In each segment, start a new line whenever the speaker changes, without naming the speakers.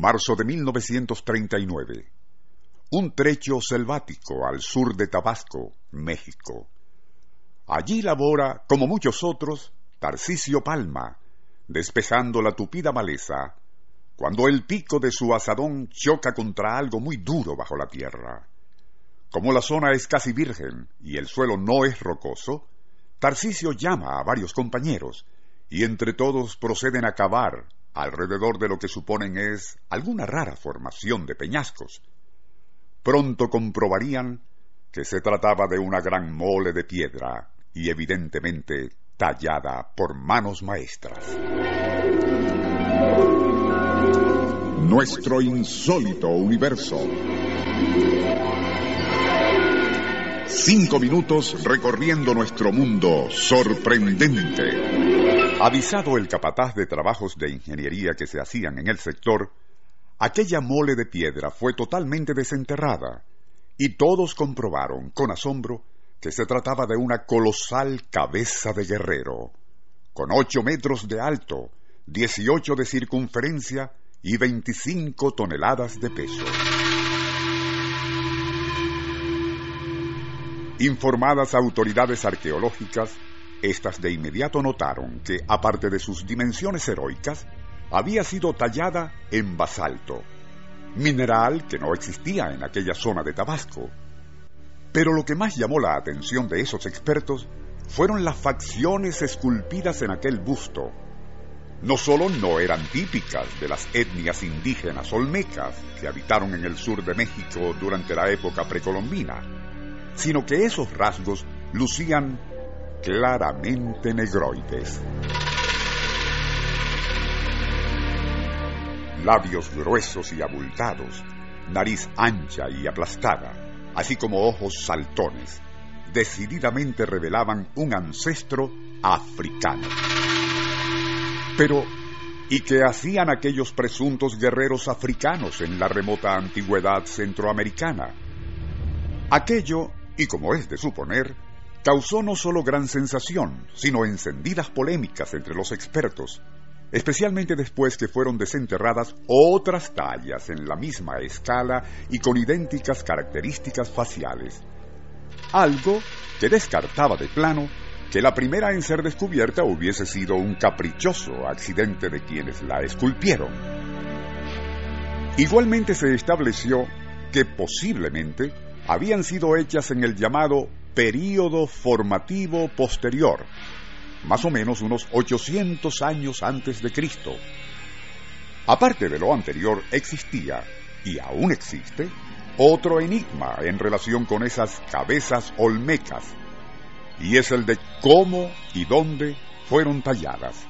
Marzo de 1939. Un trecho selvático al sur de Tabasco, México. Allí labora, como muchos otros, Tarcisio Palma, despejando la tupida maleza, cuando el pico de su asadón choca contra algo muy duro bajo la tierra. Como la zona es casi virgen y el suelo no es rocoso, Tarcisio llama a varios compañeros y entre todos proceden a cavar alrededor de lo que suponen es alguna rara formación de peñascos. Pronto comprobarían que se trataba de una gran mole de piedra y evidentemente tallada por manos maestras. Nuestro insólito universo. Cinco minutos recorriendo nuestro mundo sorprendente. Avisado el capataz de trabajos de ingeniería que se hacían en el sector, aquella mole de piedra fue totalmente desenterrada y todos comprobaron con asombro que se trataba de una colosal cabeza de guerrero, con ocho metros de alto, dieciocho de circunferencia y veinticinco toneladas de peso. Informadas autoridades arqueológicas, estas de inmediato notaron que, aparte de sus dimensiones heroicas, había sido tallada en basalto, mineral que no existía en aquella zona de Tabasco. Pero lo que más llamó la atención de esos expertos fueron las facciones esculpidas en aquel busto. No solo no eran típicas de las etnias indígenas olmecas que habitaron en el sur de México durante la época precolombina, sino que esos rasgos lucían claramente negroides. Labios gruesos y abultados, nariz ancha y aplastada, así como ojos saltones, decididamente revelaban un ancestro africano. Pero, ¿y qué hacían aquellos presuntos guerreros africanos en la remota antigüedad centroamericana? Aquello, y como es de suponer, causó no solo gran sensación, sino encendidas polémicas entre los expertos, especialmente después que fueron desenterradas otras tallas en la misma escala y con idénticas características faciales. Algo que descartaba de plano que la primera en ser descubierta hubiese sido un caprichoso accidente de quienes la esculpieron. Igualmente se estableció que posiblemente habían sido hechas en el llamado período formativo posterior, más o menos unos 800 años antes de Cristo. Aparte de lo anterior, existía, y aún existe, otro enigma en relación con esas cabezas olmecas, y es el de cómo y dónde fueron talladas.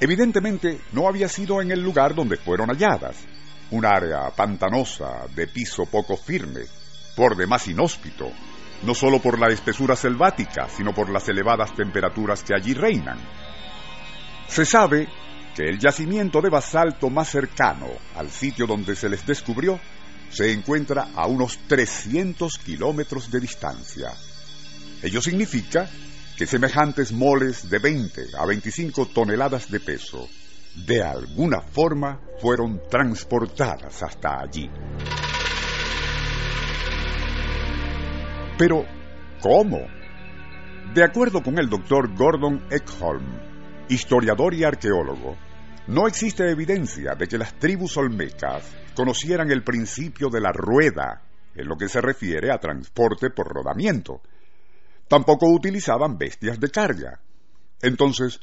Evidentemente no había sido en el lugar donde fueron halladas, un área pantanosa de piso poco firme, por demás inhóspito, no solo por la espesura selvática, sino por las elevadas temperaturas que allí reinan. Se sabe que el yacimiento de basalto más cercano al sitio donde se les descubrió se encuentra a unos 300 kilómetros de distancia. Ello significa que semejantes moles de 20 a 25 toneladas de peso de alguna forma fueron transportadas hasta allí. Pero, ¿cómo? De acuerdo con el doctor Gordon Eckholm, historiador y arqueólogo, no existe evidencia de que las tribus olmecas conocieran el principio de la rueda en lo que se refiere a transporte por rodamiento. Tampoco utilizaban bestias de carga. Entonces,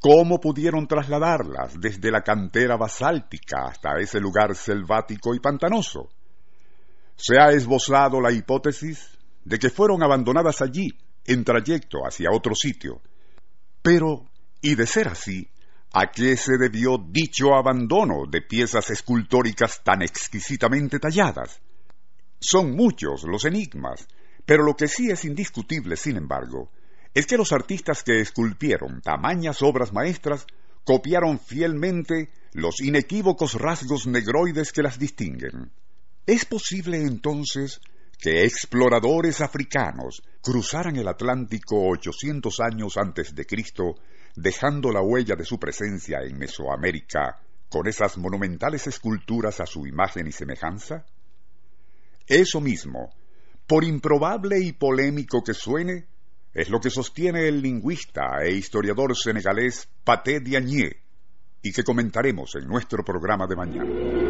¿cómo pudieron trasladarlas desde la cantera basáltica hasta ese lugar selvático y pantanoso? Se ha esbozado la hipótesis de que fueron abandonadas allí en trayecto hacia otro sitio. Pero, y de ser así, ¿A qué se debió dicho abandono de piezas escultóricas tan exquisitamente talladas? Son muchos los enigmas, pero lo que sí es indiscutible, sin embargo, es que los artistas que esculpieron tamañas obras maestras copiaron fielmente los inequívocos rasgos negroides que las distinguen. ¿Es posible entonces que exploradores africanos cruzaran el Atlántico 800 años antes de Cristo, dejando la huella de su presencia en Mesoamérica con esas monumentales esculturas a su imagen y semejanza? Eso mismo, por improbable y polémico que suene, es lo que sostiene el lingüista e historiador senegalés Paté Diagne, y que comentaremos en nuestro programa de mañana.